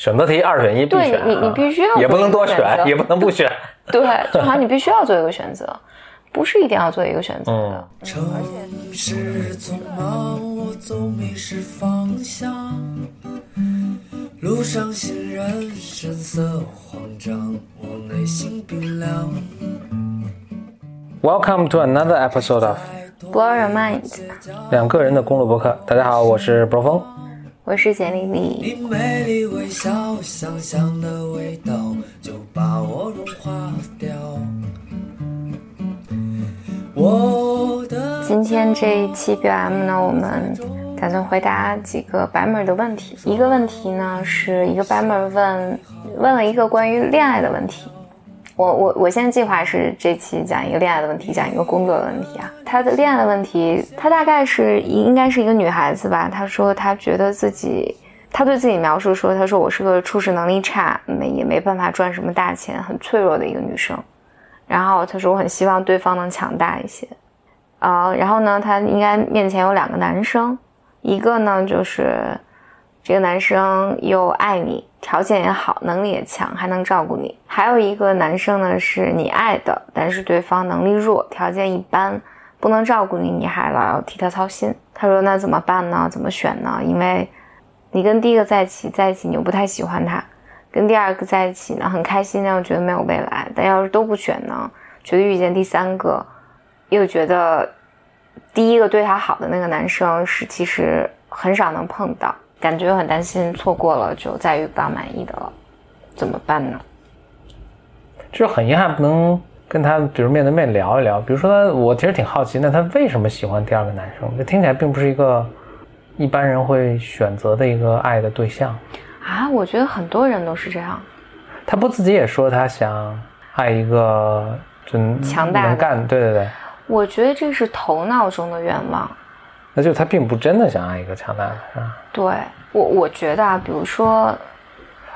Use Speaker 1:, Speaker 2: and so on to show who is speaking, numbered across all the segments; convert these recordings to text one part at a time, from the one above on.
Speaker 1: 选择题二选一必
Speaker 2: 对
Speaker 1: 选，
Speaker 2: 你你
Speaker 1: 啊
Speaker 2: 必须要
Speaker 1: 也不能多选，
Speaker 2: 做一个选择
Speaker 1: 也不能不选。
Speaker 2: 对，就好像你必须要做一个选择，不是一定要做一个选择的。
Speaker 3: 城市匆忙，我总迷失方向。路上行人神色慌张，我内心冰凉。
Speaker 1: Welcome to another episode of
Speaker 2: Blow your mind，
Speaker 1: 两个人的公路博客。大家好，我是博峰。
Speaker 2: 我是简丽丽。
Speaker 3: 你美丽微笑，香香的味道就把我融化掉。
Speaker 2: 今天这一期 BM 呢，我们打算回答几个白妹的问题。一个问题呢，是一个白妹问问了一个关于恋爱的问题。我我我现在计划是这期讲一个恋爱的问题，讲一个工作的问题啊。她的恋爱的问题，她大概是应该是一个女孩子吧。她说她觉得自己，她对自己描述说，她说我是个处事能力差，没也没办法赚什么大钱，很脆弱的一个女生。然后她说我很希望对方能强大一些。啊、然后呢，她应该面前有两个男生，一个呢就是这个男生又爱你，条件也好，能力也强，还能照顾你；还有一个男生呢是你爱的，但是对方能力弱，条件一般，不能照顾你，你还老要替他操心。他说那怎么办呢？怎么选呢？因为你跟第一个在一起，在一起你又不太喜欢他，跟第二个在一起呢很开心，但又觉得没有未来。但要是都不选呢，觉得遇见第三个。又觉得第一个对他好的那个男生是其实很少能碰到，感觉又很担心错过了就再遇不到满意的了，怎么办呢？
Speaker 1: 就是很遗憾不能跟他，比如面对面聊一聊。比如说他，我其实挺好奇，那他为什么喜欢第二个男生？这听起来并不是一个一般人会选择的一个爱的对象。
Speaker 2: 啊，我觉得很多人都是这样。
Speaker 1: 他不自己也说他想爱一个就
Speaker 2: 强大
Speaker 1: 能干，对对对，
Speaker 2: 我觉得这是头脑中的愿望。
Speaker 1: 那就他并不真的想爱一个强大的，是吧？
Speaker 2: 对我，我觉得啊，比如说，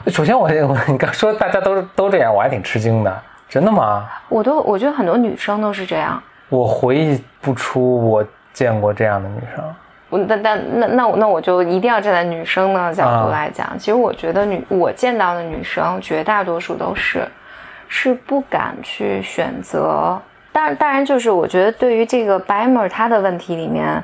Speaker 1: 首先我，我你刚说大家都都这样，我还挺吃惊的。真的吗？
Speaker 2: 我都我觉得很多女生都是这样。
Speaker 1: 我回忆不出我见过这样的女生。
Speaker 2: 我但但那那我那我就一定要站在女生的角度
Speaker 1: 啊
Speaker 2: 来讲，其实我觉得女我见到的女生绝大多数都是是不敢去选择。当然当然就是我觉得对于这个 Bimer 他的问题里面，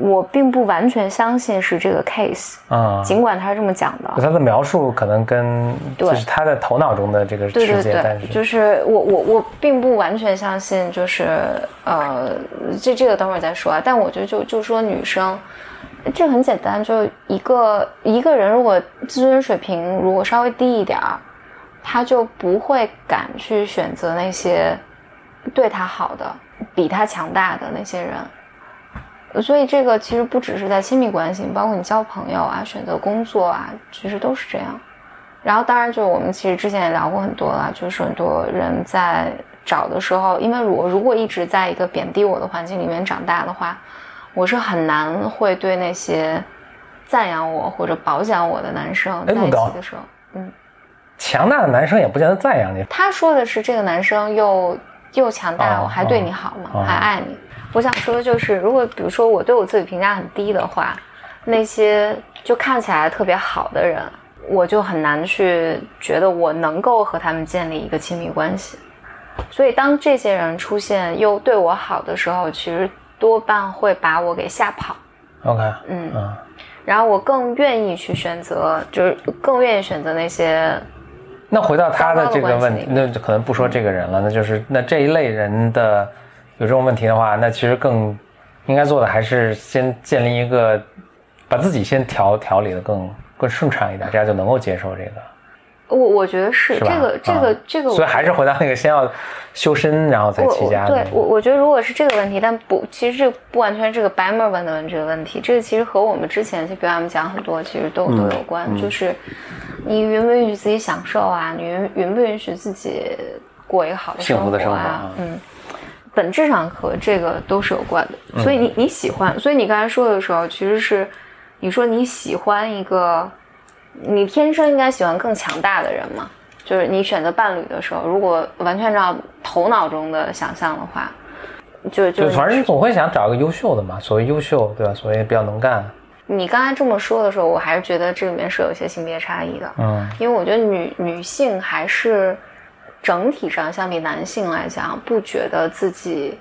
Speaker 2: 我并不完全相信是这个 case，
Speaker 1: 啊、
Speaker 2: 尽管他是这么讲的。
Speaker 1: 他的描述可能跟
Speaker 2: 对
Speaker 1: 就是他的头脑中的这个
Speaker 2: 对对
Speaker 1: 世界，但
Speaker 2: 对，
Speaker 1: 是
Speaker 2: 就是我我我并不完全相信，就是呃，这这个等会儿再说啊。但我觉得就就说女生，这很简单，就一个一个人如果自尊水平如果稍微低一点儿，他就不会敢去选择那些对他好的、比他强大的那些人。所以这个其实不只是在亲密关系，包括你交朋友啊、选择工作啊，其实都是这样。然后当然就是我们其实之前也聊过很多了，就是很多人在找的时候，因为我如果一直在一个贬低我的环境里面长大的话，我是很难会对那些赞扬我或者褒奖我的男生在一起的时候，嗯，
Speaker 1: 强大的男生也不见得赞扬你。
Speaker 2: 他说的是这个男生又又强大，
Speaker 1: 哦
Speaker 2: 我还对你好吗？
Speaker 1: 哦
Speaker 2: 还爱你？我想说的就是，如果比如说我对我自己评价很低的话，那些就看起来特别好的人，我就很难去觉得我能够和他们建立一个亲密关系。所以当这些人出现又对我好的时候，其实多半会把我给吓跑。
Speaker 1: OK，
Speaker 2: 嗯，
Speaker 1: 嗯，
Speaker 2: 然后我更愿意去选择，就是更愿意选择那些
Speaker 1: 那回到他的这个问题，那可能不说这个人了，那就是那这一类人的有这种问题的话，那其实更应该做的还是先建立一个，把自己先调调理的更更顺畅一点，这样就能够接受这个。
Speaker 2: 我我觉得是
Speaker 1: 是
Speaker 2: 这个这个、
Speaker 1: 啊
Speaker 2: 这个，
Speaker 1: 所以还是回到那个先要修身，然后再齐家
Speaker 2: 对我我觉得如果是这个问题，但不，其实这不完全是这个白妹儿问的问这个问题，这个其实和我们之前就比如我们讲很多，其实都、
Speaker 1: 嗯。
Speaker 2: 都有关，就是你允不允许自己享受啊，你允允不允许自己过一个好的
Speaker 1: 幸福的
Speaker 2: 生
Speaker 1: 活啊，
Speaker 2: 嗯。本质上和这个都是有关的，
Speaker 1: 嗯
Speaker 2: 所以你你喜欢，所以你刚才说的时候，其实是你说你喜欢一个，你天生应该喜欢更强大的人嘛？就是你选择伴侣的时候，如果完全照头脑中的想象的话，就就
Speaker 1: 就反正你总会想找一个优秀的嘛，所谓优秀，对吧？所谓比较能干，
Speaker 2: 你刚才这么说的时候，我还是觉得这里面是有一些性别差异的。
Speaker 1: 嗯
Speaker 2: 因为我觉得女女性还是整体上相比男性来讲，不觉得自己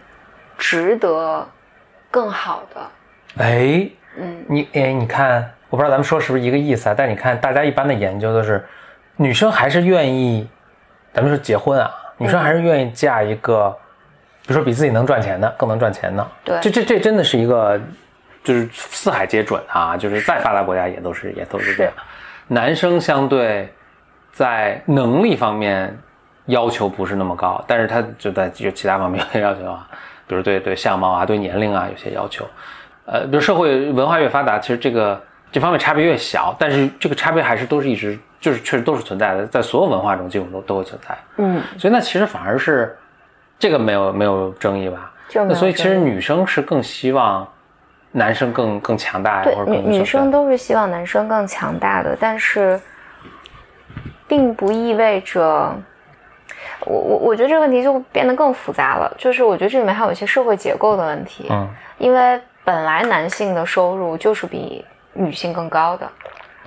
Speaker 2: 值得更好的。
Speaker 1: 哎，
Speaker 2: 嗯，
Speaker 1: 你哎，你看，我不知道咱们说是不是一个意思啊？但你看，大家一般的研究都是，女生还是愿意，咱们说结婚啊，女生还是愿意嫁一个，比如说比自己能赚钱的，更能赚钱的。
Speaker 2: 对
Speaker 1: 这这这真的是一个，就是四海皆准啊，就是再发达国家也都是也都是这样。男生相对在能力方面要求不是那么高，但是他就在就其他方面有要求啊，比如对对相貌啊、对年龄啊有些要求。呃，比如社会文化越发达，其实这个这方面差别越小，但是这个差别还是都是一直就是确实都是存在的，在所有文化中基本都都会存在。
Speaker 2: 嗯，
Speaker 1: 所以那其实反而是这个没有没有争议吧？那所以其实女生是更希望男生更更强大呀，或者
Speaker 2: 女生都是希望男生更强大的，但是并不意味着。我我我觉得这个问题就变得更复杂了，就是我觉得这里面还有一些社会结构的问题，
Speaker 1: 嗯
Speaker 2: 因为本来男性的收入就是比女性更高的，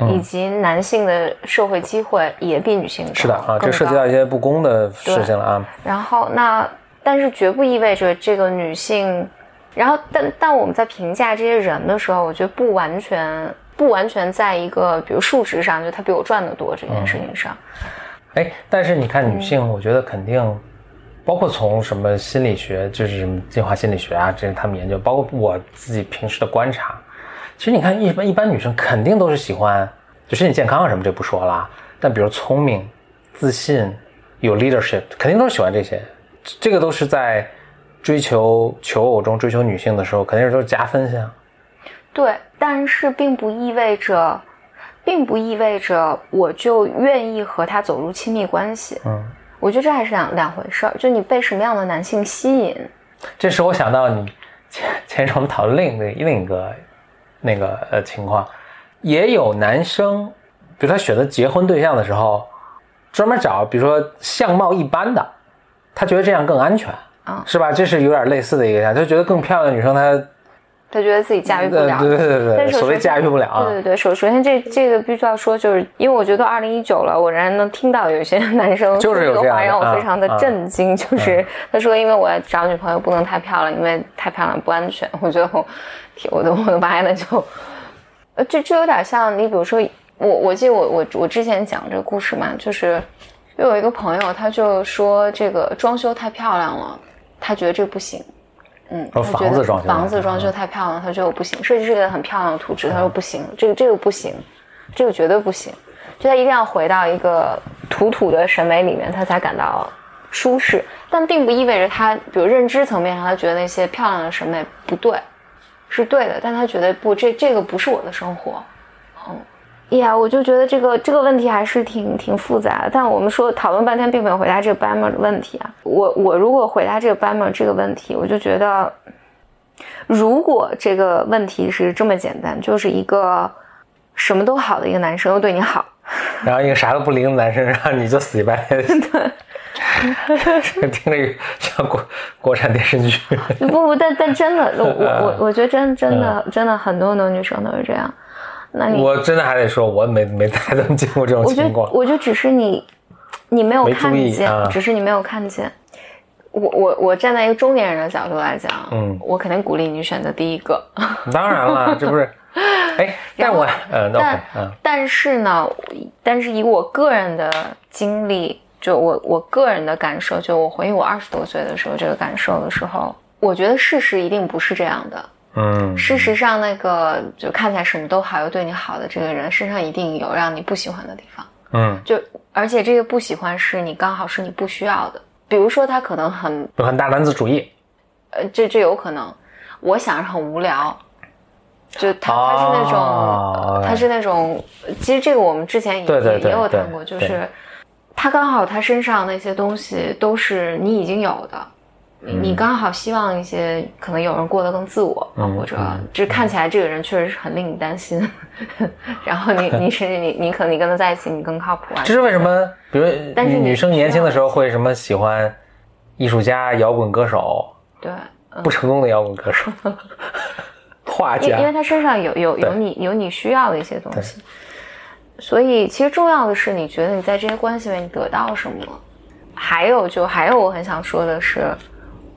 Speaker 1: 嗯
Speaker 2: 以及男性的社会机会也比女性高
Speaker 1: 是的啊，
Speaker 2: 更
Speaker 1: 这涉及到一些不公的事情了啊。
Speaker 2: 然后那，但是绝不意味着这个女性，然后但但我们在评价这些人的时候，我觉得不完全不完全在一个比如数值上，就他比我赚的多这件事情上。
Speaker 1: 哎，但是你看
Speaker 2: 嗯
Speaker 1: 女性，我觉得肯定，包括从什么心理学，就是什么进化心理学啊，这些他们研究，包括我自己平时的观察，其实你看一般一般女生肯定都是喜欢，就身体健康啊什么这不说了。啊，但比如聪明、自信、有 leadership，肯定都是喜欢这些，这个都是在追求求偶中追求女性的时候，肯定是都是加分项。
Speaker 2: 对，但是并不意味着，并不意味着我就愿意和他走入亲密关系。
Speaker 1: 嗯，
Speaker 2: 我觉得这还是两两回事儿，就你被什么样的男性吸引。
Speaker 1: 这使我想到你前前一阵我们讨论另一个另一个那个呃情况，也有男生，比如他选择结婚对象的时候，专门找比如说相貌一般的，他觉得这样更安全，
Speaker 2: 啊
Speaker 1: 是吧？这是有点类似的一个想，他觉得更漂亮的女生她
Speaker 2: 他觉得自己驾驭不了，
Speaker 1: 呃对对对对对，
Speaker 2: 但是
Speaker 1: 所谓驾驭不了啊
Speaker 2: 对，对对，首首先这这个必须要说，就是因为我觉得二零一九了，我仍然能听到有一些 男生
Speaker 1: 就是
Speaker 2: 这个话，让我非常的震惊。就是他说，因为我要找女朋友不能太漂亮，因为太漂亮不安全。我觉得我，天我的我的妈呀，那就，呃，这这有点像你比如说我我记得我我我之前讲这个故事嘛，就是又有一个朋友他就说这个装修太漂亮了，他觉得这不行。嗯，
Speaker 1: 说
Speaker 2: 他觉得
Speaker 1: 房子装修太
Speaker 2: 房子装修太漂亮，他觉得我不行。设计师给他很漂亮的图纸，他说不行，这个这个不行，这个绝对不行。就他一定要回到一个土土的审美里面，他才感到舒适。但并不意味着他，比如认知层面上，他觉得那些漂亮的审美不对，是对的，但他觉得不，这这个不是我的生活。嗯，呀，我就觉得这个这个问题还是挺挺复杂的。但我们说讨论半天，并没有回答这个 Bammer 的问题啊。我我如果回答这个 Bammer 这个问题，我就觉得，如果这个问题是这么简单，就是一个什么都好的一个男生又对你好，
Speaker 1: 然后一个啥都不灵的男生，然后你就死乞白赖。这个 听着像国国产电视剧。
Speaker 2: 不不，但但真的，我我我我觉得真真的真的很多很多女生都是这样。那你
Speaker 1: 我真的还得说，我没没太怎么经过这种情况。
Speaker 2: 我觉得只是你你没有看见，
Speaker 1: 啊
Speaker 2: 只是你没有看见。我我我站在一个中年人的角度来讲，
Speaker 1: 嗯
Speaker 2: 我肯定鼓励你选择第一个。
Speaker 1: 当然了，这不是，哎，但我嗯
Speaker 2: 但
Speaker 1: 嗯
Speaker 2: 但是呢，但是以我个人的经历，就我我个人的感受，就我回忆我二十多岁的时候这个感受的时候，我觉得事实一定不是这样的。
Speaker 1: 嗯，
Speaker 2: 事实上，那个就看起来什么都好又对你好的这个人身上一定有让你不喜欢的地方。
Speaker 1: 嗯，
Speaker 2: 就而且这个不喜欢是你刚好是你不需要的，比如说他可能很
Speaker 1: 很大男子主义，
Speaker 2: 呃，这这有可能，我想是很无聊，就他他是那种、
Speaker 1: 哦
Speaker 2: 他是那种，其实这个我们之前也也有谈过，就是他刚好他身上那些东西都是你已经有的。你你刚好希望一些可能有人过得更自我，
Speaker 1: 嗯
Speaker 2: 或者
Speaker 1: 嗯
Speaker 2: 就是看起来这个人确实是很令你担心，然后你 你甚至你你可能你跟他在一起你更靠谱啊
Speaker 1: 这，是为什么？比如
Speaker 2: 但是
Speaker 1: 女女生年轻的时候会什么喜欢艺术家、摇滚歌手，
Speaker 2: 对，
Speaker 1: 不成功的摇滚歌手，画
Speaker 2: 因因为，他身上有有有你有你需要的一些东西，所以其实重要的是，你觉得你在这些关系里面你得到什么？还有就还有我很想说的是，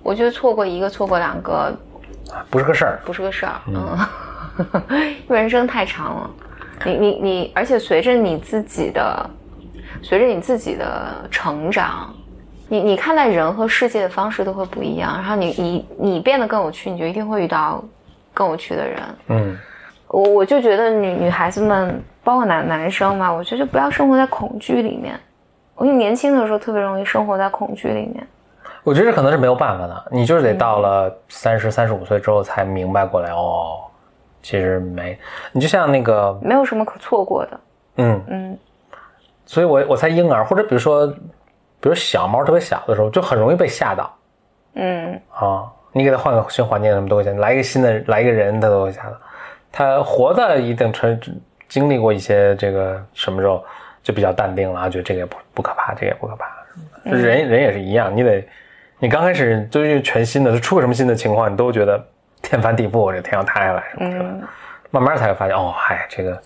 Speaker 2: 我觉得错过一个错过两个
Speaker 1: 不是个事儿。
Speaker 2: 不是个事儿，嗯，因为人生太长了，你你你，而且随着你自己的，随着你自己的成长，你你看待人和世界的方式都会不一样，然后你你你变得更有趣，你就一定会遇到更有趣的人。
Speaker 1: 嗯，
Speaker 2: 我我就觉得女女孩子们，包括男男生嘛，我觉得就不要生活在恐惧里面。我觉得年轻的时候特别容易生活在恐惧里面。
Speaker 1: 我觉得这可能是没有办法的，你就是得到了三十三十五岁之后才明白过来哦，其实没，你就像那个，
Speaker 2: 没有什么可错过的。
Speaker 1: 嗯，
Speaker 2: 嗯，
Speaker 1: 所以我我猜婴儿或者比如说，比如小猫特别小的时候，就很容易被吓到
Speaker 2: 嗯，
Speaker 1: 啊。你给它换个新环境，什么都会吓，来一个新的来一个人，它都会吓到。它活到一定程经历过一些这个什么时候，就比较淡定了啊，觉得这个也不不可怕，这个也不可怕。人人也是一样，你得，你刚开始就是全新的，就出个什么新的情况，你都觉得天翻地覆，这天要塌下来什么的。
Speaker 2: 嗯
Speaker 1: 慢慢才会发现，哦，嗨，这个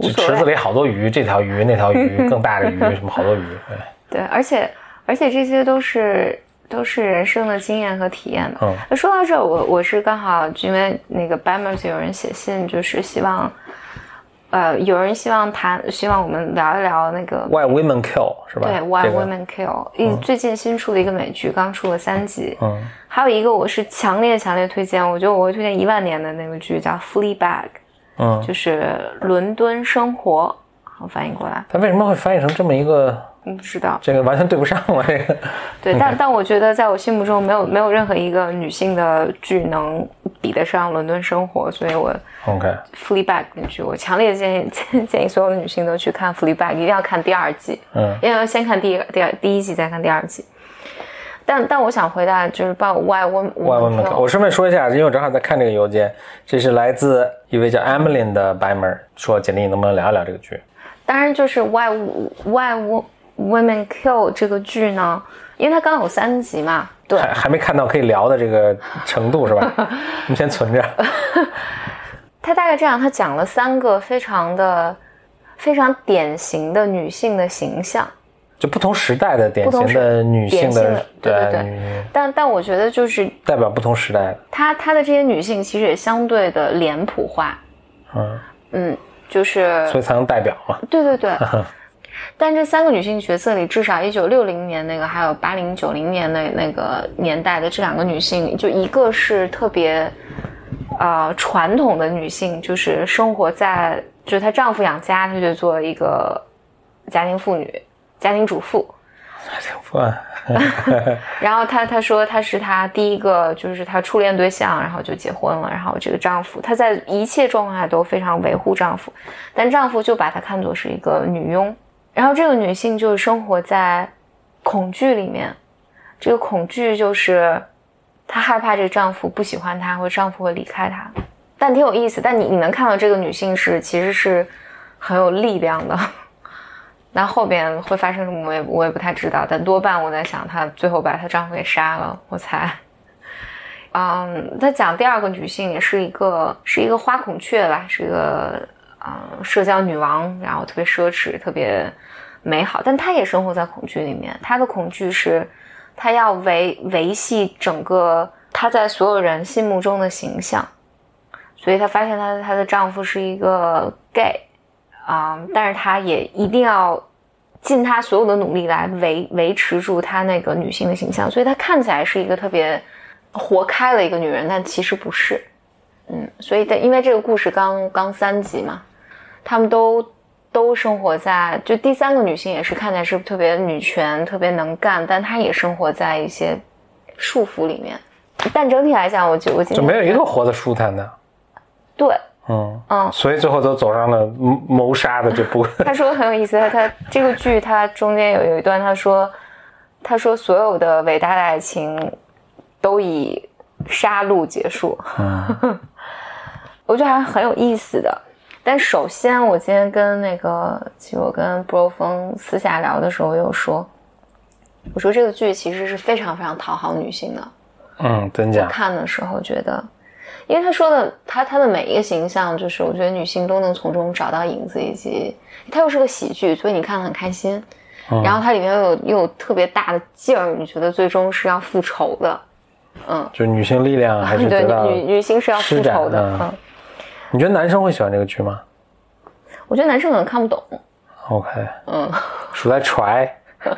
Speaker 1: 池子里好多鱼，这条鱼那条鱼更大的鱼，什么好多鱼，对，
Speaker 2: 对，而且而且这些都是都是人生的经验和体验嘛。
Speaker 1: 嗯
Speaker 2: 那说到这儿，我我是刚好因为那个 Bamers 有人写信，就是希望，呃，有人希望谈，希望我们聊一聊那个
Speaker 1: Why Women Kill 是吧？
Speaker 2: 对 Why
Speaker 1: 这个
Speaker 2: Women Kill，一、最近新出的一个美剧，刚出了三集。
Speaker 1: 嗯，
Speaker 2: 还有一个我是强烈强烈推荐，我觉得我会推荐一万年的那个剧叫《Fleabag》，
Speaker 1: 嗯，
Speaker 2: 就是伦敦生活，好翻译过来，
Speaker 1: 它为什么会翻译成这么一个？
Speaker 2: 我不知道。
Speaker 1: 这个完全对不上了，这个。
Speaker 2: 对，但 但我觉得在我心目中没有没有任何一个女性的剧能比得上《伦敦生活》，所以我 OK，Fleabag 那剧，我强烈建议建 建议所有的女性都去看 Fleabag，一定要看第二季，
Speaker 1: 嗯
Speaker 2: 因为要先看第一个第二第一季，再看第二季。但但我想回答就是报 Why Women
Speaker 1: Why Women 我顺便说一下，因为我正好在看这个邮件，这是来自一位叫 Emily 的白门，说简历你能不能聊一聊这个剧？
Speaker 2: 当然就是 Why Why Wo- Women Kill 这个剧呢，因为它刚有三集嘛，对，
Speaker 1: 还还没看到可以聊的这个程度是吧？我们先存着。
Speaker 2: 他大概这样，他讲了三个非常的非常典型的女性的形象。
Speaker 1: 就不同时代的典型的女性的，
Speaker 2: 对对对但但我觉得就是
Speaker 1: 代表不同时代的，
Speaker 2: 她她的这些女性其实也相对的脸谱化，
Speaker 1: 嗯，
Speaker 2: 嗯，就是
Speaker 1: 所以才能代表嘛。
Speaker 2: 对对对。但这三个女性角色里，至少一九六零年那个，还有八零九零年的那个年代的这两个女性，就一个是特别，呃，传统的女性，就是生活在，就是她丈夫养家，她就做一个家庭妇女、家庭主妇。家庭妇 然后她她说她是她第一个就是她初恋对象，然后就结婚了。然后这个丈夫她在一切状况下都非常维护丈夫，但丈夫就把她看作是一个女佣。然后这个女性就生活在恐惧里面，这个恐惧就是她害怕这个丈夫不喜欢她，或者丈夫会离开她。但挺有意思，但你你能看到这个女性是其实是很有力量的。那后边会发生什么，我也我也不太知道，但多半我在想，她最后把她丈夫给杀了，我猜。嗯，她讲第二个女性也是一个是一个花孔雀吧，是一个嗯社交女王，然后特别奢侈，特别美好，但她也生活在恐惧里面。她的恐惧是，她要维维系整个她在所有人心目中的形象，所以她发现她她的丈夫是一个 gay。啊、但是她也一定要尽她所有的努力来维维持住她那个女性的形象，所以她看起来是一个特别活开了一个女人，但其实不是。嗯，所以但因为这个故事刚刚三集嘛，他们都都生活在就第三个女性也是看起来是特别女权、特别能干，但她也生活在一些束缚里面。但整体来讲，我觉我今天
Speaker 1: 就没有一个活得舒坦的，
Speaker 2: 对，
Speaker 1: 嗯
Speaker 2: 嗯，
Speaker 1: 所以最后都走上了谋谋杀的这步。
Speaker 2: 他说很有意思，他他这个剧他中间有有一段他说，他说所有的伟大的爱情都以杀戮结束，
Speaker 1: 嗯
Speaker 2: 我觉得还很有意思的。但首先，我今天跟那个，其实我跟布洛峰私下聊的时候，我有说，我说这个剧其实是非常非常讨好女性的。
Speaker 1: 嗯，真
Speaker 2: 我
Speaker 1: 假？
Speaker 2: 看的时候觉得，因为他说的他他的每一个形象，就是我觉得女性都能从中找到影子，以及它又是个喜剧，所以你看得很开心。
Speaker 1: 嗯
Speaker 2: 然后它里面又有又有特别大的劲儿，你觉得最终是要复仇的。嗯，
Speaker 1: 就女性力量还是
Speaker 2: 对女女性是要复仇的。
Speaker 1: 嗯
Speaker 2: 嗯，
Speaker 1: 你觉得男生会喜欢这个剧吗
Speaker 2: 我觉得男生可能看不懂。
Speaker 1: ？OK，
Speaker 2: 嗯，
Speaker 1: 数来 try，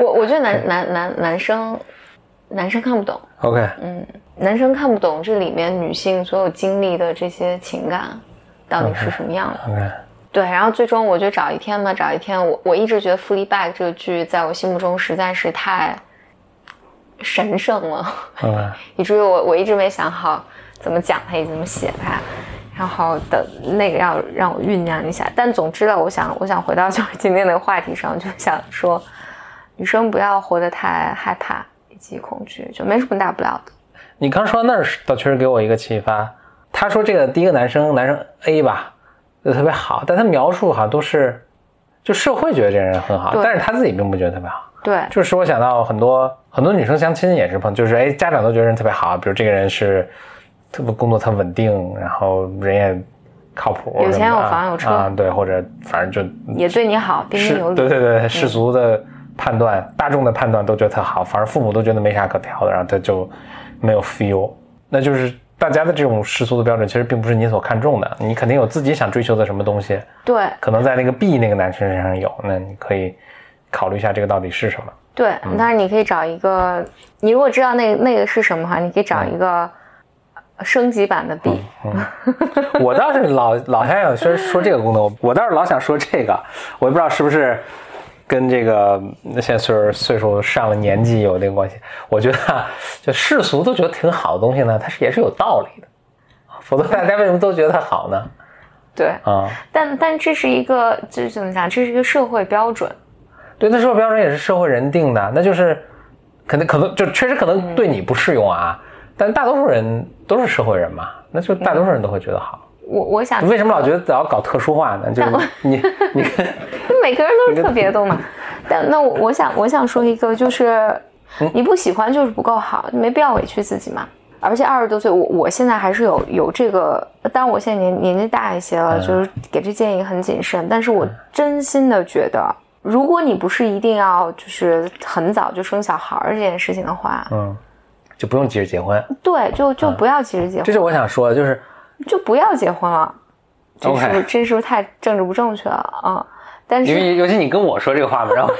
Speaker 2: 我我觉得男男男男生男生看不懂。
Speaker 1: OK，嗯
Speaker 2: 男生看不懂这里面女性所有经历的这些情感到底是什么样的。
Speaker 1: OK，
Speaker 2: 对，然后最终我就找一天嘛，找一天。我我一直觉得《f l e a Bag》这个剧在我心目中实在是太神圣了
Speaker 1: ，OK，
Speaker 2: 以至于我我一直没想好怎么讲它，也怎么写它。然后等那个要让我酝酿一下。但总之呢，我想我想回到就是今天的话题上，就想说，女生不要活得太害怕以及恐惧，就没什么大不了的。
Speaker 1: 你刚说到那儿，倒确实给我一个启发。他说这个第一个男生，男生 A 吧，就特别好，但他描述好像都是，就社会觉得这个人很好，但是他自己并不觉得特别好。
Speaker 2: 对，
Speaker 1: 就是使我想到很多很多女生相亲也是碰，就是哎，家长都觉得人特别好，比如这个人是特别工作特稳定，然后人也靠谱，
Speaker 2: 有钱有房有车。
Speaker 1: 啊，对，或者反正就
Speaker 2: 也对你好，彬彬有，礼。
Speaker 1: 对对对，世俗的判断、大众的判断都觉得他好，反而父母都觉得没啥可挑的，然后他就没有 feel，那就是大家的这种世俗的标准，其实并不是你所看重的，你肯定有自己想追求的什么东西，
Speaker 2: 对。
Speaker 1: 可能在那个 B 那个男生身上有，那你可以考虑一下这个到底是什么。
Speaker 2: 对，
Speaker 1: 嗯。
Speaker 2: 当然你可以找一个，你如果知道那个那个是什么的话，你可以找一个升级版的 B。
Speaker 1: 我倒是老老想想说说这个功能，我倒是老想说这个，我也不知道是不是跟这个现在岁数岁数上了年纪有那个关系。我觉得啊，就世俗都觉得挺好的东西呢，它是也是有道理的，否则大家为什么都觉得它好呢？
Speaker 2: 对，
Speaker 1: 啊、
Speaker 2: 但但这是一个，这怎么讲？这是一个社会标准。
Speaker 1: 对，那社会标准也是社会人定的，那就是可能可能就确实可能对你不适用啊，但大多数人都是社会人嘛，那就大多数人都会觉得好。
Speaker 2: 我我想，
Speaker 1: 为什么老觉得老搞特殊化呢？就是你 你跟
Speaker 2: 每个人都是特别的嘛？但那我我想我想说一个，就是
Speaker 1: 嗯
Speaker 2: 你不喜欢就是不够好，没必要委屈自己嘛。而且二十多岁，我我现在还是有有这个，当然我现在年年纪大一些了，
Speaker 1: 嗯
Speaker 2: 就是给这建议很谨慎。但是我真心的觉得，如果你不是一定要就是很早就生小孩儿这件事情的话，
Speaker 1: 嗯，就不用急着结婚。
Speaker 2: 对，就就不要急着结婚，
Speaker 1: 这是我想说的，就是
Speaker 2: 就不要结婚了。这是不是
Speaker 1: OK
Speaker 2: 这是不是太政治不正确了啊？但是
Speaker 1: 因为尤其你跟我说这个话嘛，然后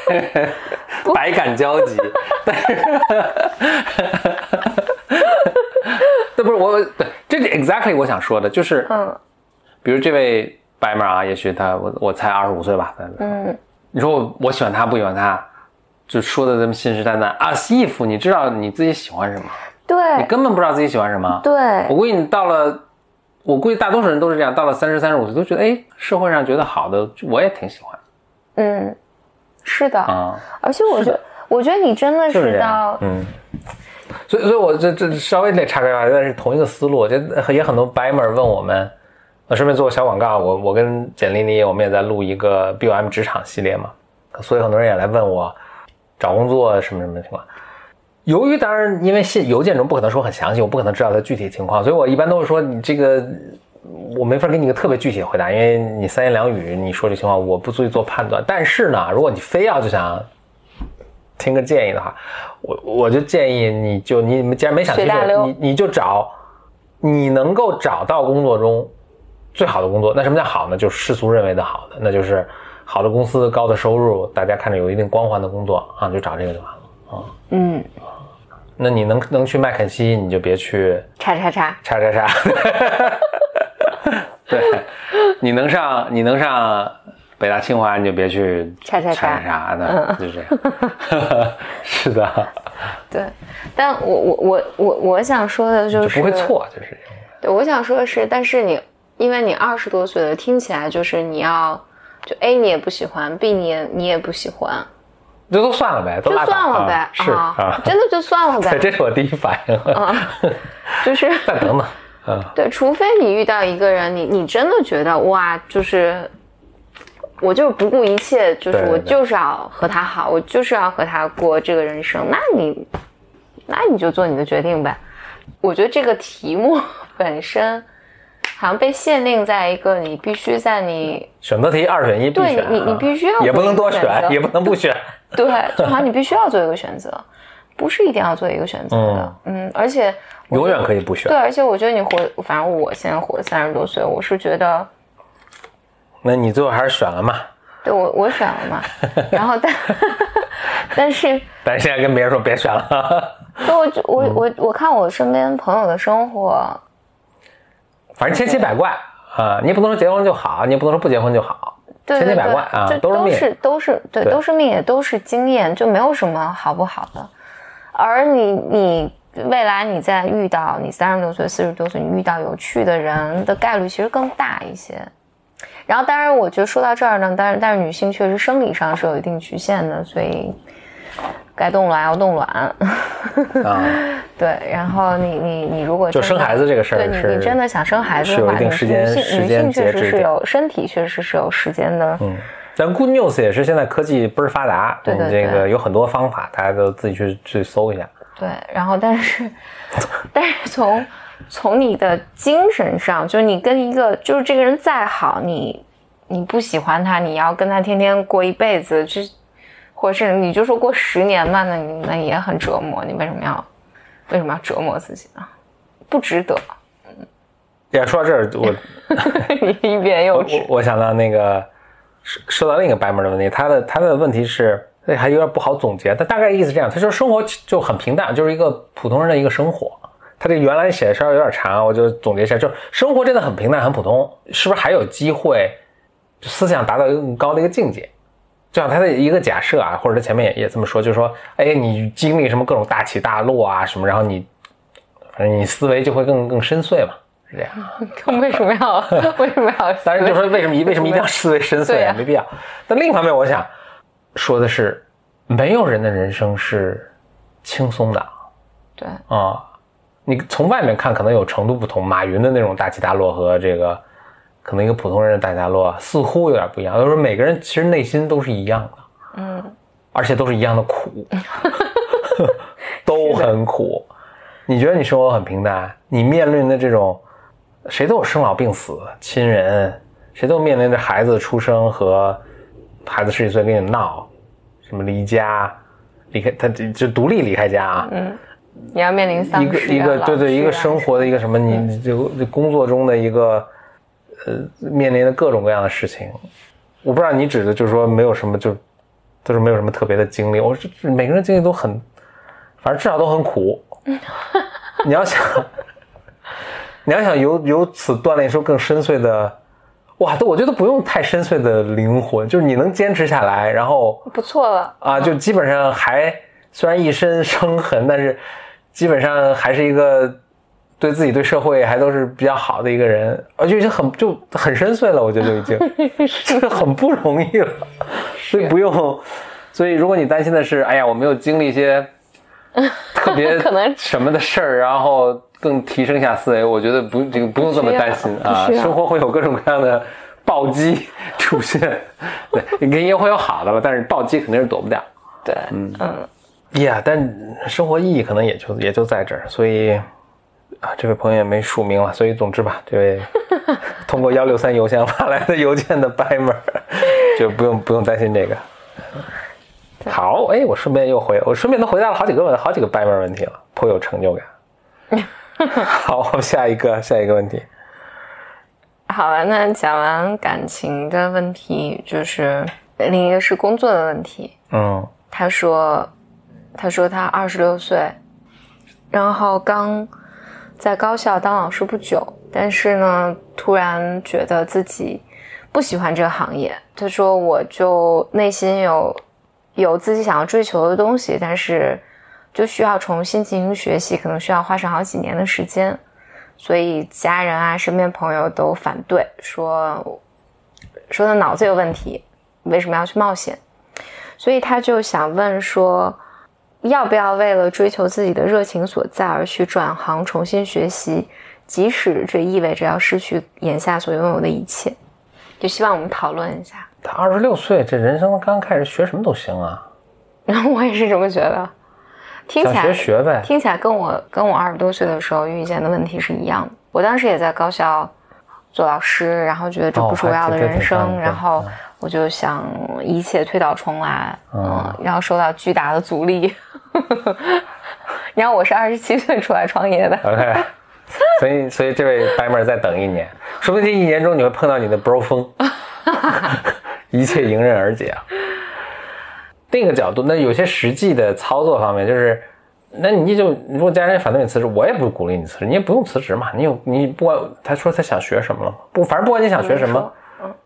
Speaker 1: 百感交集。但是，那不是我，对，这是 exactly 我想说的，就是，
Speaker 2: 嗯
Speaker 1: 比如这位白马啊，也许他我我才二十五岁吧，
Speaker 2: 嗯，
Speaker 1: 你说我我喜欢他不喜欢他，就说的这么信誓旦旦。啊，if 你知道你自己喜欢什么，
Speaker 2: 对。
Speaker 1: 你根本不知道自己喜欢什么，
Speaker 2: 对。
Speaker 1: 我估计你到了，我估计大多数人都是这样，到了三十三十五岁都觉得，哎，社会上觉得好的，我也挺喜欢。
Speaker 2: 嗯，是的，
Speaker 1: 啊。
Speaker 2: 而且我觉得，我觉得你真的
Speaker 1: 是
Speaker 2: 到，
Speaker 1: 嗯。所以，所以我这这稍微得岔开话题，但是同一个思路，我觉得也很多白妹儿问我们，呃，顺便做个小广告，我我跟简丽丽我们也在录一个 BOM 职场系列嘛，所以很多人也来问我找工作什么什么情况。由于当然，因为信邮件中不可能说很详细，我不可能知道他具体情况，所以我一般都是说你这个我没法给你一个特别具体的回答，因为你三言两语你说这情况，我不足以做判断。但是呢，如果你非要就想听个建议的话，我我就建议你就你既然没想去这个，
Speaker 2: 随大溜
Speaker 1: 你你就找你能够找到工作中最好的工作。那什么叫好呢？就是世俗认为的好的，那就是好的公司、高的收入，大家看着有一定光环的工作啊，就找这个就完了啊。
Speaker 2: 嗯，
Speaker 1: 那你能能去麦肯锡，你就别去
Speaker 2: 叉叉叉，
Speaker 1: 叉叉叉。对，你能上你能上北大清华，你就别去
Speaker 2: 叉叉叉
Speaker 1: 叉叉的，就这样。是的，
Speaker 2: 对。但我我我我我想说的就，
Speaker 1: 就是不会错，就是。
Speaker 2: 对，我想说的是，但是你因为你二十多岁了，听起来就是你要就 A 你也不喜欢，B 你也你也不喜欢，
Speaker 1: 这都算了呗，都
Speaker 2: 就算了呗
Speaker 1: 啊是啊，
Speaker 2: 真的就算了，呗，
Speaker 1: 这是我第一反应。
Speaker 2: 就是
Speaker 1: 再等等，嗯，
Speaker 2: 对，除非你遇到一个人，你你真的觉得哇，就是我就是不顾一切，就是我就是要和他好，我就是要和他过这个人生，那你那你就做你的决定呗。我觉得这个题目 本身好像被限定在一个你必须在你
Speaker 1: 选择题二选一必
Speaker 2: 对
Speaker 1: 选啊，
Speaker 2: 你你必须要
Speaker 1: 也不能多
Speaker 2: 选，
Speaker 1: 也不能不选。
Speaker 2: 对，就好像你必须要做一个选择，不是一定要做一个选择的。嗯而且
Speaker 1: 永远可以不选
Speaker 2: 对，。而且我觉得你活，反正我现在活三十多岁，我是觉得，
Speaker 1: 那你最后还是选了嘛？
Speaker 2: 对我我选了嘛，然后但 但是，
Speaker 1: 但是现在跟别人说别选了，
Speaker 2: 就我我我看我身边朋友的生活，
Speaker 1: 反正千奇百怪啊，你也不能说结婚就好，你也不能说不结婚就好，
Speaker 2: 对对
Speaker 1: 千奇百怪啊，都是命。
Speaker 2: 是都是对，
Speaker 1: 对
Speaker 2: 都是命，也都是经验，就没有什么好不好的。而你你未来你再遇到你三十多岁、四十多岁，你遇到有趣的人的概率其实更大一些。然后，当然，我觉得说到这儿呢，但是，但是女性确实生理上是有一定局限的，所以该冻卵要冻卵。
Speaker 1: 啊，
Speaker 2: 对，然后你你你如果
Speaker 1: 就生孩子这个事儿
Speaker 2: 对你你真的想生孩子
Speaker 1: 有
Speaker 2: 的话，
Speaker 1: 定时间时间
Speaker 2: 女性确实是有身体确实是有时间的。
Speaker 1: 嗯，但 Good News 也是现在科技倍儿发达，
Speaker 2: 对对
Speaker 1: 对这个有很多方法，大家都自己去去搜一下。
Speaker 2: 对，然后但是，但是从从你的精神上，就是你跟一个就是这个人再好，你你不喜欢他，你要跟他天天过一辈子，这或者是你就说过十年嘛，那你那也很折磨。你为什么要为什么要折磨自己呢？不值得。
Speaker 1: 也，说到这儿，我
Speaker 2: 你一边又
Speaker 1: 我我想到那个说说到另一个白门的问题，他的他的问题是，这还有点不好总结，但大概意思这样，他说生活就很平淡，就是一个普通人的一个生活。他这原来写的稍微有点长，我就总结一下，就是生活真的很平淡很普通，是不是还有机会思想达到一个更高的一个境界？就像他的一个假设啊，或者他前面也也这么说，就是说，哎，你经历什么各种大起大落啊什么，然后你反正你思维就会更更深邃嘛，是这样。
Speaker 2: 为什么要 为什么要？
Speaker 1: 当然，就说为什么为什么一定要思维深邃啊？
Speaker 2: 啊
Speaker 1: 没必要。但另一方面，我想说的是，没有人的人生是轻松的
Speaker 2: 对
Speaker 1: 啊。你从外面看，可能有程度不同。马云的那种大起大落和这个可能一个普通人的大起大落似乎有点不一样。就是说每个人其实内心都是一样的，
Speaker 2: 嗯，
Speaker 1: 而且都是一样的苦，都很苦。你觉得你生活很平淡，你面临的这种，谁都有生老病死、亲人，谁都面临着孩子出生和孩子十几岁跟你闹，什么离家，离开他就就独立离开家啊，嗯
Speaker 2: 你要面临丧
Speaker 1: 一个一个对对一个生活的一个什么，你就工作中的一个呃面临的各种各样的事情，我不知道你指的就是说没有什么就都是没有什么特别的经历，我是每个人经历都很，反正至少都很苦。你要想，你要想由由此锻炼出更深邃的，哇，都我觉得不用太深邃的灵魂，就是你能坚持下来，然后
Speaker 2: 不错了。
Speaker 1: 啊，就基本上还虽然一身伤痕，但是基本上还是一个对自己对社会还都是比较好的一个人，而且已经很就很深邃了，我觉得就已经。是很不容易了，所以不用。所以如果你担心的是，哎呀，我没有经历一些 特别
Speaker 2: 可能。
Speaker 1: 什么的事儿，然后更提升一下思维，我觉得不这个不用这么担心啊生活会有各种各样的暴击出现，对，你肯定也会有好的吧，但是暴击肯定是躲不掉。
Speaker 2: 对，嗯。
Speaker 1: 呀但生活意义可能也就也就在这儿，所以啊，这位朋友也没署名了，所以总之吧，这位 通过幺六三邮箱发来的邮件的白门儿，就不用不用担心这个。好，哎，我顺便又回，我顺便都回答了好几个问好几个白门儿问题了，颇有成就感。好，我们下一个下一个问题，
Speaker 2: 好了，那讲完感情的问题，就是另一个是工作的问题。
Speaker 1: 嗯
Speaker 2: 他说，他说他二十六岁，然后刚在高校当老师不久，但是呢，突然觉得自己不喜欢这个行业。他说，我就内心有有自己想要追求的东西，但是就需要重新进行学习，可能需要花上好几年的时间。所以家人啊、身边朋友都反对，说说他脑子有问题，为什么要去冒险？所以他就想问说，要不要为了追求自己的热情所在而去转行重新学习，即使这意味着要失去眼下所拥有的一切？就希望我们讨论一下。
Speaker 1: 他二十六岁，这人生刚开始学什么都行啊。
Speaker 2: 然 后我也是这么觉得，听起来
Speaker 1: 学学呗。
Speaker 2: 听起来跟我跟我二十多岁的时候遇见的问题是一样的。我当时也在高校做老师，然后觉得这
Speaker 1: 哦
Speaker 2: 不是我要的人生，
Speaker 1: 挺
Speaker 2: 然后我就想一切推倒重来，
Speaker 1: 嗯
Speaker 2: 嗯，然后受到巨大的阻力。然后我是二十七岁出来创业的
Speaker 1: ，OK，所以所以这位白妹儿再等一年，说不定这一年中你会碰到你的 bro 风，一切迎刃而解啊。另一个角度，那有些实际的操作方面，就是，那你就如果家人反对你辞职，我也不鼓励你辞职，你也不用辞职嘛。你有你不管他说他想学什么了吗？不，反正不管你想学什么，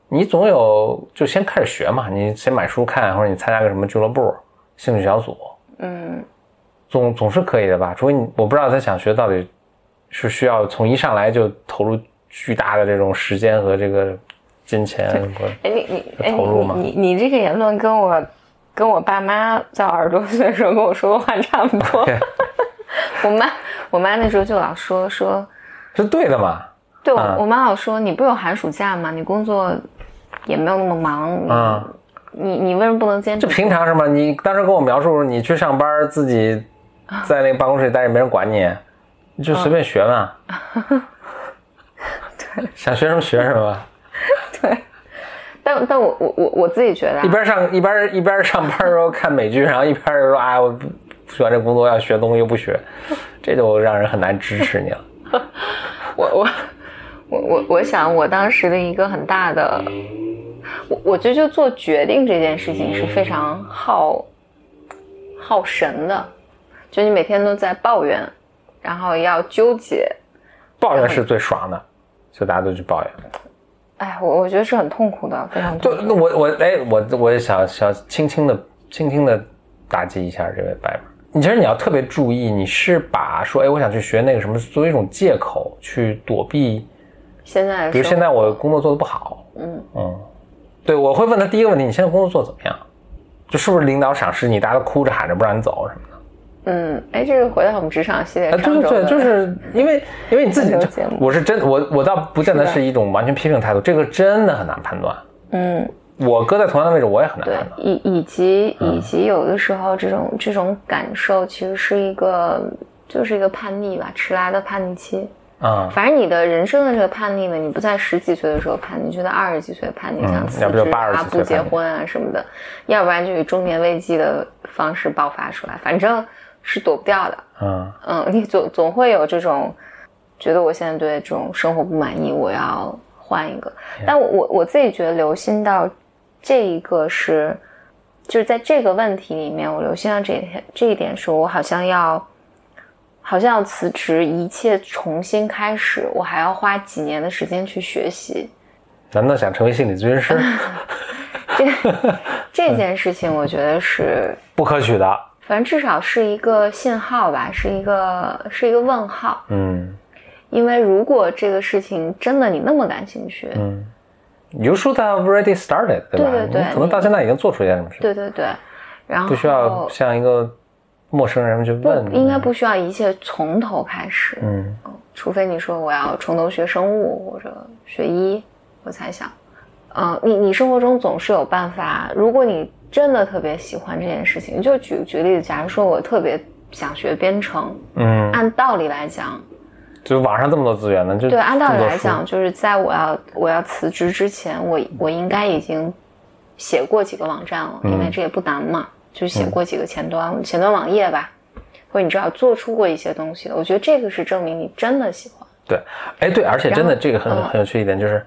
Speaker 1: 你总有就先开始学嘛。你先买书看，或者你参加个什么俱乐部、兴趣小组，
Speaker 2: 嗯，
Speaker 1: 总总是可以的吧？除非你我不知道他想学到底是需要从一上来就投入巨大的这种时间和这个金钱和
Speaker 2: 哎你你哎
Speaker 1: 投入吗
Speaker 2: 你你你这个言论跟我跟我爸妈在我二十多岁的时候跟我说的话差不多。我妈我妈那时候就老说说，
Speaker 1: 是对的嘛？
Speaker 2: 对我、妈老说你不有寒暑假吗？你工作也没有那么忙，你、
Speaker 1: 嗯
Speaker 2: 你你为什么不能坚持
Speaker 1: 就？平常是吗？你当时跟我描述你去上班自己在那个办公室里待着没人管你，你就随便学嘛。对，想学什么学什么，
Speaker 2: 对，但但我我我我自己觉得、啊，
Speaker 1: 一边上一边一边上班的时候看美剧，然后一边说哎我不不喜欢这工作要学东西又不学，这就让人很难支持你了。
Speaker 2: 我我我我我想我当时的一个很大的，我我觉得就做决定这件事情是非常耗耗神的，就你每天都在抱怨，然后要纠结，
Speaker 1: 抱怨是最爽的，就大家都去抱怨。
Speaker 2: 哎，我我觉得是很痛苦的，非常痛
Speaker 1: 对，
Speaker 2: 苦。
Speaker 1: 那我我哎，我我也想想轻轻的轻轻的打击一下这位白。你其实你要特别注意，你是把说哎我想去学那个什么作为一种借口去躲避，
Speaker 2: 现在
Speaker 1: 比如现在我工作做的不好，
Speaker 2: 嗯
Speaker 1: 嗯，对我会问他第一个问题，你现在工作做得怎么样？就是不是领导赏识你，大家都哭着喊着不让你走什么的？
Speaker 2: 嗯，哎，这个回到我们职场系列
Speaker 1: 啊，对对对，就是因为因为你自己我是真我我倒不见得
Speaker 2: 是
Speaker 1: 一种完全批评态度，这个真的很难判断。
Speaker 2: 嗯。
Speaker 1: 我搁在同样的位置，我也很难
Speaker 2: 对
Speaker 1: 判，断。
Speaker 2: 以以及
Speaker 1: 嗯
Speaker 2: 以及有的时候这种这种感受其实是一个就是一个叛逆吧，迟来的叛逆期。
Speaker 1: 啊、
Speaker 2: 反正你的人生的这个叛逆呢，你不在十几岁的时候叛逆，就在二十几岁叛逆，
Speaker 1: 嗯
Speaker 2: 想辞职啊、不结婚啊什么的，要不然就以中年危机的方式爆发出来，反正是躲不掉的。
Speaker 1: 嗯
Speaker 2: 嗯，你总总会有这种觉得我现在对这种生活不满意，我要换一个。但我我我自己觉得留心到这一个是，就是在这个问题里面，我留心到这一点这一点是我好像要。好像要辞职，一切重新开始，我还要花几年的时间去学习。
Speaker 1: 难道想成为心理咨询师？
Speaker 2: 这这件事情，我觉得是，
Speaker 1: 不可取的。
Speaker 2: 反正至少是一个信号吧，是一个是一个问号。
Speaker 1: 嗯
Speaker 2: 因为如果这个事情真的你那么感兴趣，
Speaker 1: 嗯，You should have already started，对吧？
Speaker 2: 对对对
Speaker 1: 你可能到现在已经做出一件什么事，
Speaker 2: 对对对，然后
Speaker 1: 不需要像一个陌生人去问。
Speaker 2: 应该不需要一切从头开始，
Speaker 1: 嗯。
Speaker 2: 除非你说我要从头学生物或者学医，我才想，嗯、你你生活中总是有办法。如果你真的特别喜欢这件事情，就举举例子，假如说我特别想学编程，
Speaker 1: 嗯，
Speaker 2: 按道理来讲，
Speaker 1: 就网上这么多资源呢，就
Speaker 2: 对，按道理来讲，就是在我要我要辞职之前，我我应该已经写过几个网站了，因为
Speaker 1: 嗯
Speaker 2: 这也不难嘛，就写过几个前端、前端网页吧，或者你至少做出过一些东西的。我觉得这个是证明你真的喜欢。
Speaker 1: 对，哎对，而且真的这个很
Speaker 2: 嗯
Speaker 1: 很有趣一点就是，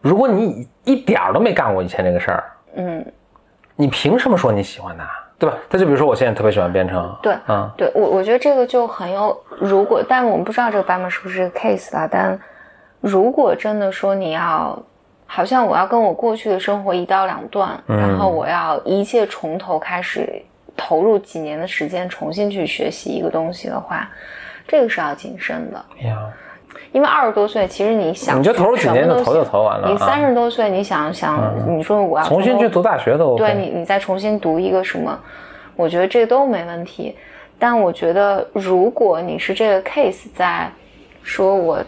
Speaker 1: 如果你一点儿都没干过以前这个事儿，
Speaker 2: 嗯，
Speaker 1: 你凭什么说你喜欢它？对吧？他就比如说我现在特别喜欢编程，
Speaker 2: 对
Speaker 1: 嗯
Speaker 2: 对我我觉得这个就很有，如果但我们不知道这个版本是不是个 case 啦，但如果真的说你要，好像我要跟我过去的生活一刀两断，
Speaker 1: 嗯。
Speaker 2: 然后我要一切从头开始，投入几年的时间重新去学习一个东西的话，这个是要谨慎的，因为二十多岁，其实你想
Speaker 1: 你就投入几年就投就投完了
Speaker 2: 你
Speaker 1: 啊。
Speaker 2: 三十多岁，你想想，你说我要
Speaker 1: 重新去读大学都 OK。
Speaker 2: 对你，你再重新读一个什么，我觉得这都没问题。但我觉得，如果你是这个 case，在说我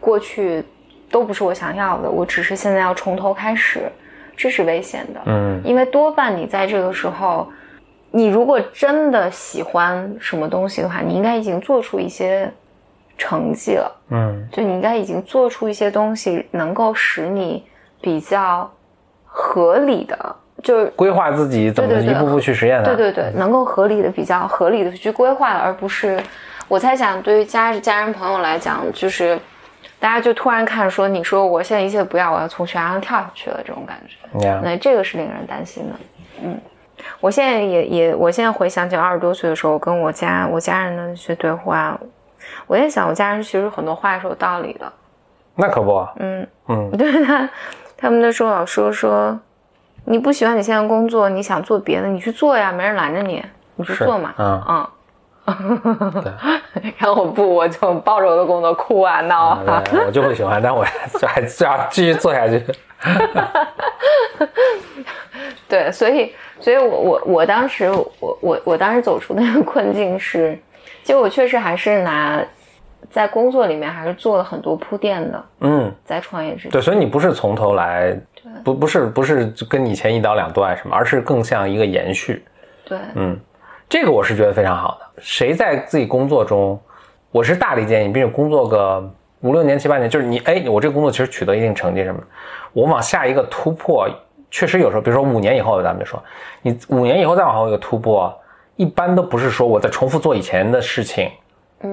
Speaker 2: 过去都不是我想要的，我只是现在要从头开始，这是危险的。
Speaker 1: 嗯
Speaker 2: 因为多半你在这个时候，你如果真的喜欢什么东西的话，你应该已经做出一些成绩了。
Speaker 1: 嗯
Speaker 2: 就你应该已经做出一些东西，能够使你比较合理的，就是
Speaker 1: 规划自己怎么一步步去实验它。
Speaker 2: 对对对，能够合理的、比较合理的去规划，而不是我猜想，对于家家人朋友来讲，就是大家就突然看说，你说我现在一切不要，我要从悬崖上跳下去了，这种感觉，那这个是令人担心的。嗯，我现在也也，我现在回想起二十多岁的时候，我跟我家我家人的那些对话，我在想，我家人其实很多话是有道理的。
Speaker 1: 那可不，
Speaker 2: 嗯，
Speaker 1: 嗯
Speaker 2: 对他，他们那时候老说说，你不喜欢你现在工作，你想做别的，你去做呀，没人拦着你，你去做嘛。
Speaker 1: 嗯
Speaker 2: 嗯。然后我不，我就抱着我的工作哭啊闹啊。
Speaker 1: 我就不喜欢，但我 就还就要继续做下去。
Speaker 2: 对，所以，所以我我我当时我我我当时走出那个困境是，其实我确实还是拿在工作里面还是做了很多铺垫的，
Speaker 1: 嗯，
Speaker 2: 在创业之前。
Speaker 1: 对，所以你不是从头来，不不是不是跟以前一刀两断什么，而是更像一个延续。
Speaker 2: 对，
Speaker 1: 嗯，这个我是觉得非常好的。谁在自己工作中，我是大力建议，并且工作个五六年、七八年，就是你，哎，我这个工作其实取得一定成绩什么，我往下一个突破，确实有时候，比如说五年以后，咱们就说，你五年以后再往后一个突破，一般都不是说我在重复做以前的事情，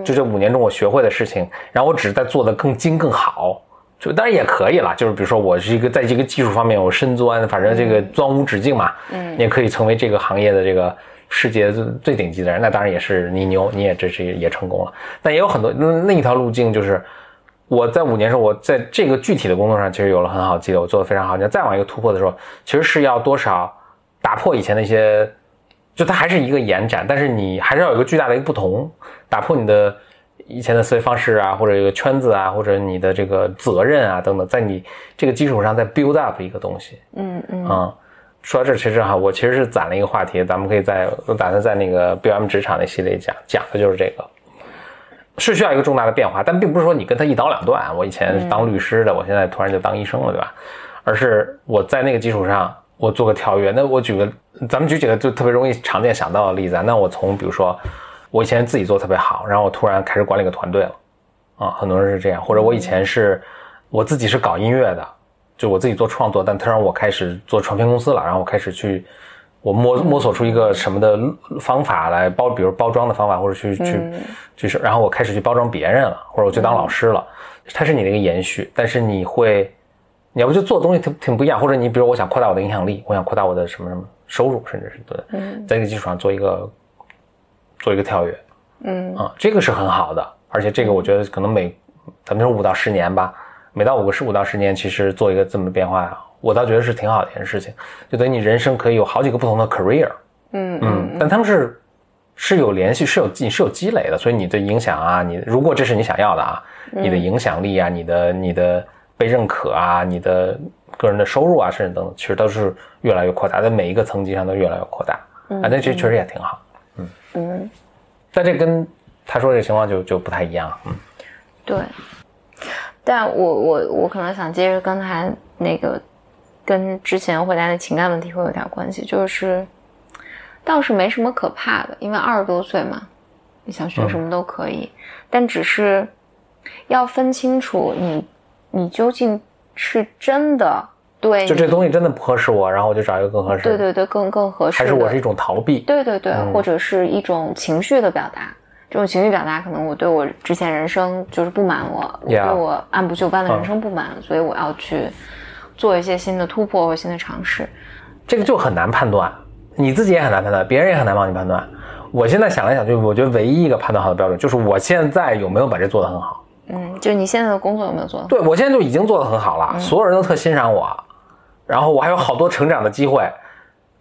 Speaker 1: 就这五年中我学会的事情，然后我只是在做的更精更好。就当然也可以了，就是比如说我是一个在这个技术方面我深钻，反正这个钻无止境嘛，嗯，你也可以成为这个行业的这个世界最最顶级的人，那当然也是你牛，你也这是也成功了。但也有很多那那一条路径就是我在五年时候，我在这个具体的工作上其实有了很好的积累，我做的非常好。你要再往一个突破的时候，其实是要多少打破以前的一些，就它还是一个延展，但是你还是要有一个巨大的一个不同，打破你的以前的思维方式啊，或者一个圈子啊，或者你的这个责任啊等等，在你这个基础上再 build up 一个东西。
Speaker 2: 嗯嗯
Speaker 1: 啊、说到这，其实哈，我其实是攒了一个话题，咱们可以在我打算在那个 BM 职场那系列讲讲的就是这个，是需要一个重大的变化，但并不是说你跟他一刀两断。我以前是当律师的，我现在突然就当医生了，对吧？而是我在那个基础上，我做个跳跃。那我举个，咱们举几个就特别容易常见想到的例子啊。那我从比如说，我以前自己做特别好，然后我突然开始管理个团队了，啊，很多人是这样，或者我以前是我自己是搞音乐的，就我自己做创作，但他让我开始做唱片公司了，然后我开始去，我摸摸索出一个什么的方法来包，比如包装的方法，或者去去就是，然后我开始去包装别人了，或者我去当老师了，它是你的一个延续，但是你会，你要不就做的东西挺挺不一样，或者你比如我想扩大我的影响力，我想扩大我的什么什么收入，甚至是对，在这个基础上做一个做一个跳跃，
Speaker 2: 嗯。
Speaker 1: 啊，这个是很好的，而且这个我觉得可能每咱们说五到十年吧，每到五个十五到十年，其实做一个这么变化，我倒觉得是挺好的一件事情，就等于你人生可以有好几个不同的 career，
Speaker 2: 嗯
Speaker 1: 嗯，但他们是是有联系，是有你是有积累的，所以你的影响啊，你如果这是你想要的啊，你的影响力啊，你的你的被认可啊，你的个人的收入啊，甚至等等，其实都是越来越扩大，在每一个层级上都越来越扩大，啊，那这确实也挺好，
Speaker 2: 嗯，
Speaker 1: 但这跟他说这个情况就就不太一样，嗯。
Speaker 2: 对。但我我我可能想接着刚才那个，跟之前回答的情感问题会有点关系，就是倒是没什么可怕的，因为二十多岁嘛，你想学什么都可以，但只是要分清楚你你究竟是真的对
Speaker 1: 就这东西真的不合适我，然后我就找一个更合适的。
Speaker 2: 对对对更更合适，
Speaker 1: 还是我是一种逃避。
Speaker 2: 对对对，
Speaker 1: 嗯
Speaker 2: 或者是一种情绪的表达。这种情绪表达，可能我对我之前人生就是不满我，我对我按部就班的人生不满所以我要去做一些新的突破或新的尝试。
Speaker 1: 这个就很难判断，你自己也很难判断，别人也很难帮你判断。我现在想来想去，我觉得唯一一个判断好的标准就是我现在有没有把这做得很好。
Speaker 2: 嗯，就是你现在的工作有没有做得好？
Speaker 1: 对我现在就已经做得很好了，所有人都特欣赏我，然后我还有好多成长的机会，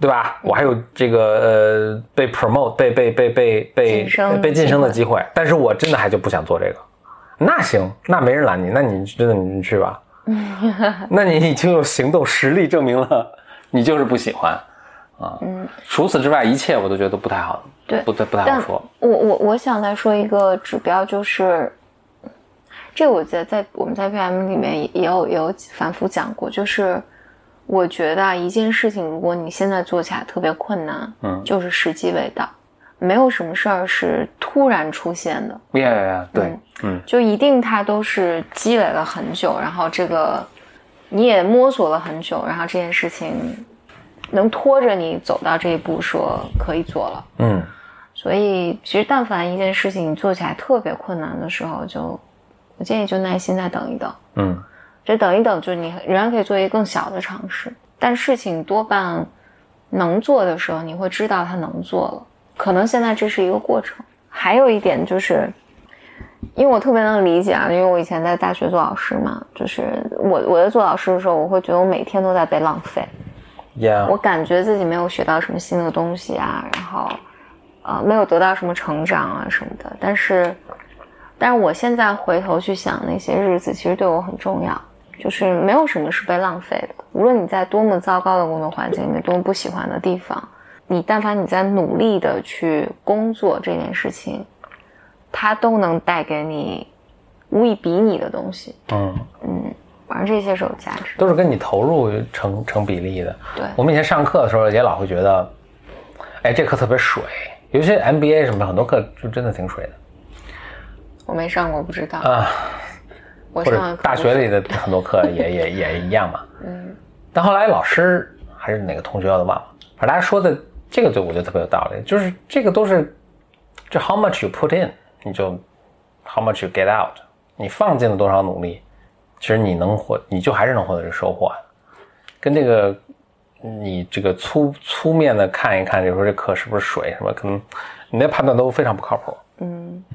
Speaker 1: 对吧？我还有这个呃被 promote 被被被被被
Speaker 2: 晋升
Speaker 1: 被晋升的
Speaker 2: 机
Speaker 1: 机会，但是我真的还就不想做这个。那行，那没人拦你，那你真的你去吧。那你已经有行动实力证明了你就是不喜欢啊。
Speaker 2: 嗯
Speaker 1: 除此之外，一切我都觉得不太好，
Speaker 2: 对
Speaker 1: 不太不太好说。
Speaker 2: 我我我想再说一个指标，就是这个我觉得在我们在 PM 里面也也有也有反复讲过，就是我觉得啊，一件事情如果你现在做起来特别困难，
Speaker 1: 嗯。
Speaker 2: 就是时机未到，没有什么事儿是突然出现的，
Speaker 1: 呀呀呀，对，嗯。
Speaker 2: 就一定它都是积累了很久，然后这个你也摸索了很久，然后这件事情能拖着你走到这一步，说可以做了。
Speaker 1: 嗯。
Speaker 2: 所以其实但凡一件事情你做起来特别困难的时候，就我建议就耐心再等一等。
Speaker 1: 嗯
Speaker 2: 这等一等，就是你仍然可以做一个更小的尝试，但事情多半能做的时候，你会知道它能做了。可能现在这是一个过程。还有一点就是，因为我特别能理解啊，因为我以前在大学做老师嘛，就是我我在做老师的时候，我会觉得我每天都在被浪费，
Speaker 1: 呀
Speaker 2: 我感觉自己没有学到什么新的东西啊，然后呃没有得到什么成长啊什么的。但是，但是我现在回头去想那些日子，其实对我很重要，就是没有什么是被浪费的。无论你在多么糟糕的工作环境里面，多么不喜欢的地方，你但凡你在努力的去工作这件事情，它都能带给你无以比拟的东西。
Speaker 1: 嗯嗯，
Speaker 2: 反正这些是有价值的。
Speaker 1: 都是跟你投入成成比例的。
Speaker 2: 对
Speaker 1: 我们以前上课的时候也老会觉得，哎，这课特别水，尤其 MBA 什么的很多课就真的挺水的
Speaker 2: 我没上过，不知道。
Speaker 1: 啊。或者大学里的很多课也也也一样嘛。嗯。但后来老师还是哪个同学我都忘了，反正大家说的这个就我觉得特别有道理，就是这个都是就 how much you put in，你就 how much you get out，你放进了多少努力，其实你能获，你就还是能获得这收获的，跟这个。你这个粗粗面的看一看，就说这课是不是水什么，可能你的判断都非常不靠谱。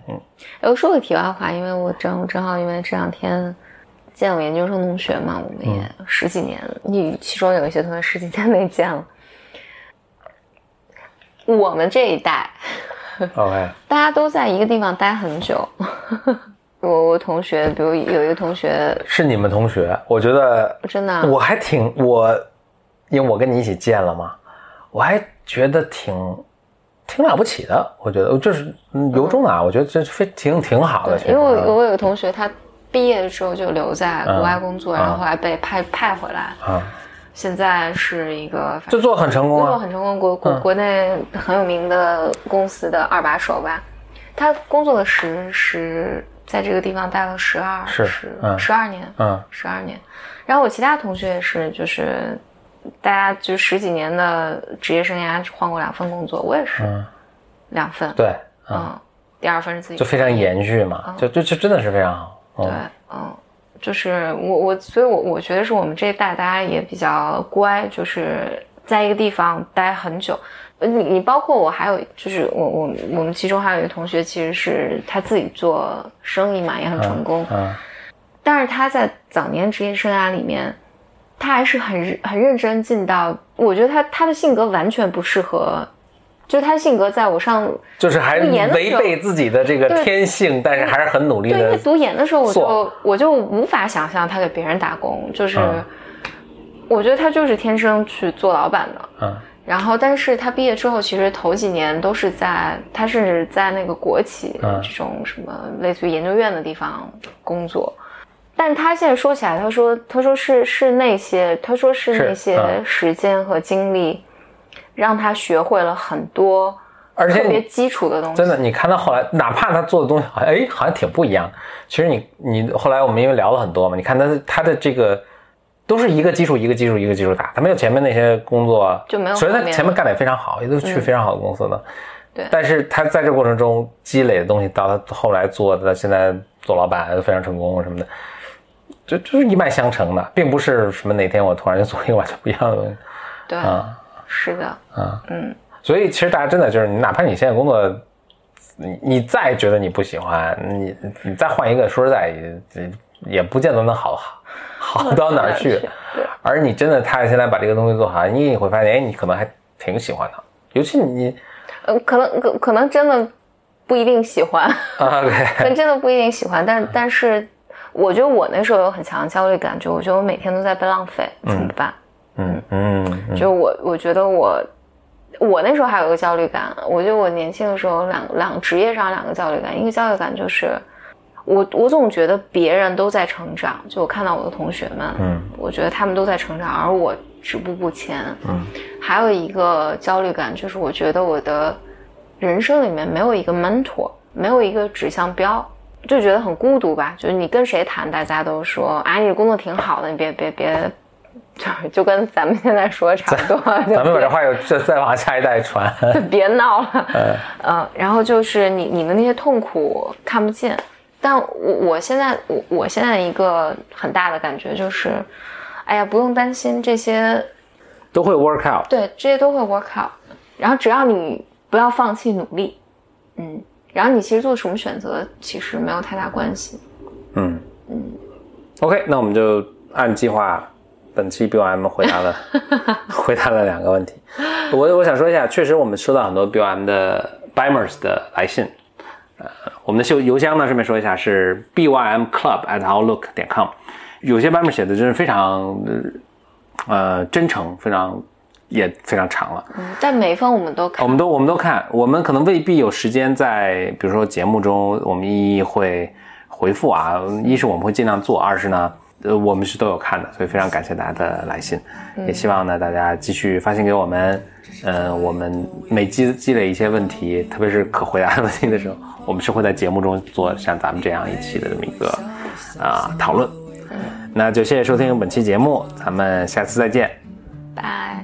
Speaker 2: 哎，我说个题外话，因为我正正好因为这两天见我研究生同学嘛，我们也十几年，你其中有一些同学十几年没见了。我们这一代
Speaker 1: ，OK，
Speaker 2: 大家都在一个地方待很久。我我同学，比如有一个同学，
Speaker 1: 是你们同学，我觉得
Speaker 2: 真的啊
Speaker 1: 我还挺我，因为我跟你一起见了嘛，我还觉得挺挺了不起的。我觉得就是嗯由衷的啊，我觉得这非挺挺好的。
Speaker 2: 因为我
Speaker 1: 啊
Speaker 2: 我有个同学，他毕业的时候就留在国外工作，
Speaker 1: 嗯
Speaker 2: 然后后来被派派回来，
Speaker 1: 啊，
Speaker 2: 现在是一个
Speaker 1: 就做很成功
Speaker 2: 工作
Speaker 1: 啊。
Speaker 2: 很成功，国国
Speaker 1: 嗯
Speaker 2: 国内很有名的公司的二把手吧。他工作了十十，在这个地方待了十二
Speaker 1: 是
Speaker 2: 十
Speaker 1: 嗯
Speaker 2: 十二年，
Speaker 1: 嗯
Speaker 2: 十二年。然后我其他同学也是，就是大家就十几年的职业生涯换过两份工作，我也是
Speaker 1: 嗯，
Speaker 2: 两份，
Speaker 1: 对，啊，
Speaker 2: 嗯，第二份是自己
Speaker 1: 就非常延续嘛，就就就真的是非常好。
Speaker 2: 对
Speaker 1: 嗯，
Speaker 2: 嗯，就是我我，所以我我觉得是我们这一代大家也比较乖，就是在一个地方待很久。呃你你包括我，还有就是我我我们其中还有一个同学，其实是他自己做生意嘛，也很成功，
Speaker 1: 嗯
Speaker 2: 但是他在早年职业生涯里面，他还是很很认真进到，我觉得他他的性格完全不适合，就是他的性格在我上
Speaker 1: 就是还违背自己的这个天性，但是还是很努力
Speaker 2: 对，因为。读研的时候，我就我就无法想象他给别人打工，就是、
Speaker 1: 嗯
Speaker 2: 我觉得他就是天生去做老板的。
Speaker 1: 嗯
Speaker 2: 然后，但是他毕业之后，其实头几年都是在，他是在那个国企、
Speaker 1: 嗯
Speaker 2: 这种什么类似于研究院的地方工作。但是他现在说起来，他说他说是是那些，他说是
Speaker 1: 是
Speaker 2: 那些
Speaker 1: 嗯
Speaker 2: 时间和精力，让他学会了很多
Speaker 1: 而且
Speaker 2: 特别基础的东西。
Speaker 1: 真的，你看到后来，哪怕他做的东西好像哎，好像挺不一样。其实你你后来我们因为聊了很多嘛，你看他他的这个都是一个基础一个基础一个基础打，他没有前面那些工作
Speaker 2: 就没有所以
Speaker 1: 他前面干的也非常好，也都是去非常好的公司的。
Speaker 2: 对。
Speaker 1: 但是他在这过程中积累的东西，到他后来做的，现在做老板非常成功什么的，就就是一脉相承的，并不是什么哪天我突然就 做一个完全不一样的东西
Speaker 2: 对，
Speaker 1: 啊
Speaker 2: 是的，
Speaker 1: 啊。
Speaker 2: 嗯。
Speaker 1: 所以其实大家真的就是，你哪怕你现在工作，你你再觉得你不喜欢，你你再换一个，说实在也也不见得能好好好到哪儿去。而你真的踏下心来把这个东西做好，你也会发现，哎，你可能还挺喜欢的。尤其你
Speaker 2: 呃，可能可可能真的不一定喜欢，
Speaker 1: 啊
Speaker 2: 可
Speaker 1: ，OK，
Speaker 2: 能真的不一定喜欢，但但是，我觉得我那时候有很强的焦虑感，就我觉得我每天都在被浪费，怎么办？
Speaker 1: 嗯嗯嗯
Speaker 2: 就我我觉得我我那时候还有一个焦虑感，我觉得我年轻的时候有两两职业上两个焦虑感，一个焦虑感就是我我总觉得别人都在成长，就我看到我的同学们，
Speaker 1: 嗯
Speaker 2: 我觉得他们都在成长，而我止步不前。嗯，还有一个焦虑感就是，我觉得我的人生里面没有一个 mentor，没有一个指向标，就觉得很孤独吧。就是你跟谁谈，大家都说，啊，你的工作挺好的，你别别别，就 就跟咱们现在说的差不多。
Speaker 1: 咱们把这话又再再往下一代传。
Speaker 2: 就别闹了。嗯，然后就是你你的那些痛苦看不见。但我我现在我我现在一个很大的感觉就是，哎呀，不用担心这些，
Speaker 1: 都会 work out。
Speaker 2: 对，这些都会 work out。然后只要你不要放弃努力，嗯，然后你其实做什么选择其实没有太大关系。
Speaker 1: 嗯嗯。OK，那我们就按计划，本期 BOM 回答了 回答了两个问题。我我想说一下，确实我们收到很多 BOM 的 Bimers 的来信。呃，我们的邮邮箱呢，顺便说一下是 BYM Club at Outlook 点 com 有些版本写的真是非常呃真诚，非常也非常长了。
Speaker 2: 嗯，但每一封我们都看，
Speaker 1: 我们都我们都看，我们可能未必有时间在比如说节目中我们一一会回复啊，一是我们会尽量做，二是呢，呃，我们是都有看的，所以非常感谢大家的来信，也希望呢大家继续发信给我们，呃，我们每积积累一些问题，特别是可回答的问题的时候。我们是会在节目中做像咱们这样一期的这么一个啊讨论，那就谢谢收听本期节目，咱们下次再见，
Speaker 2: 拜。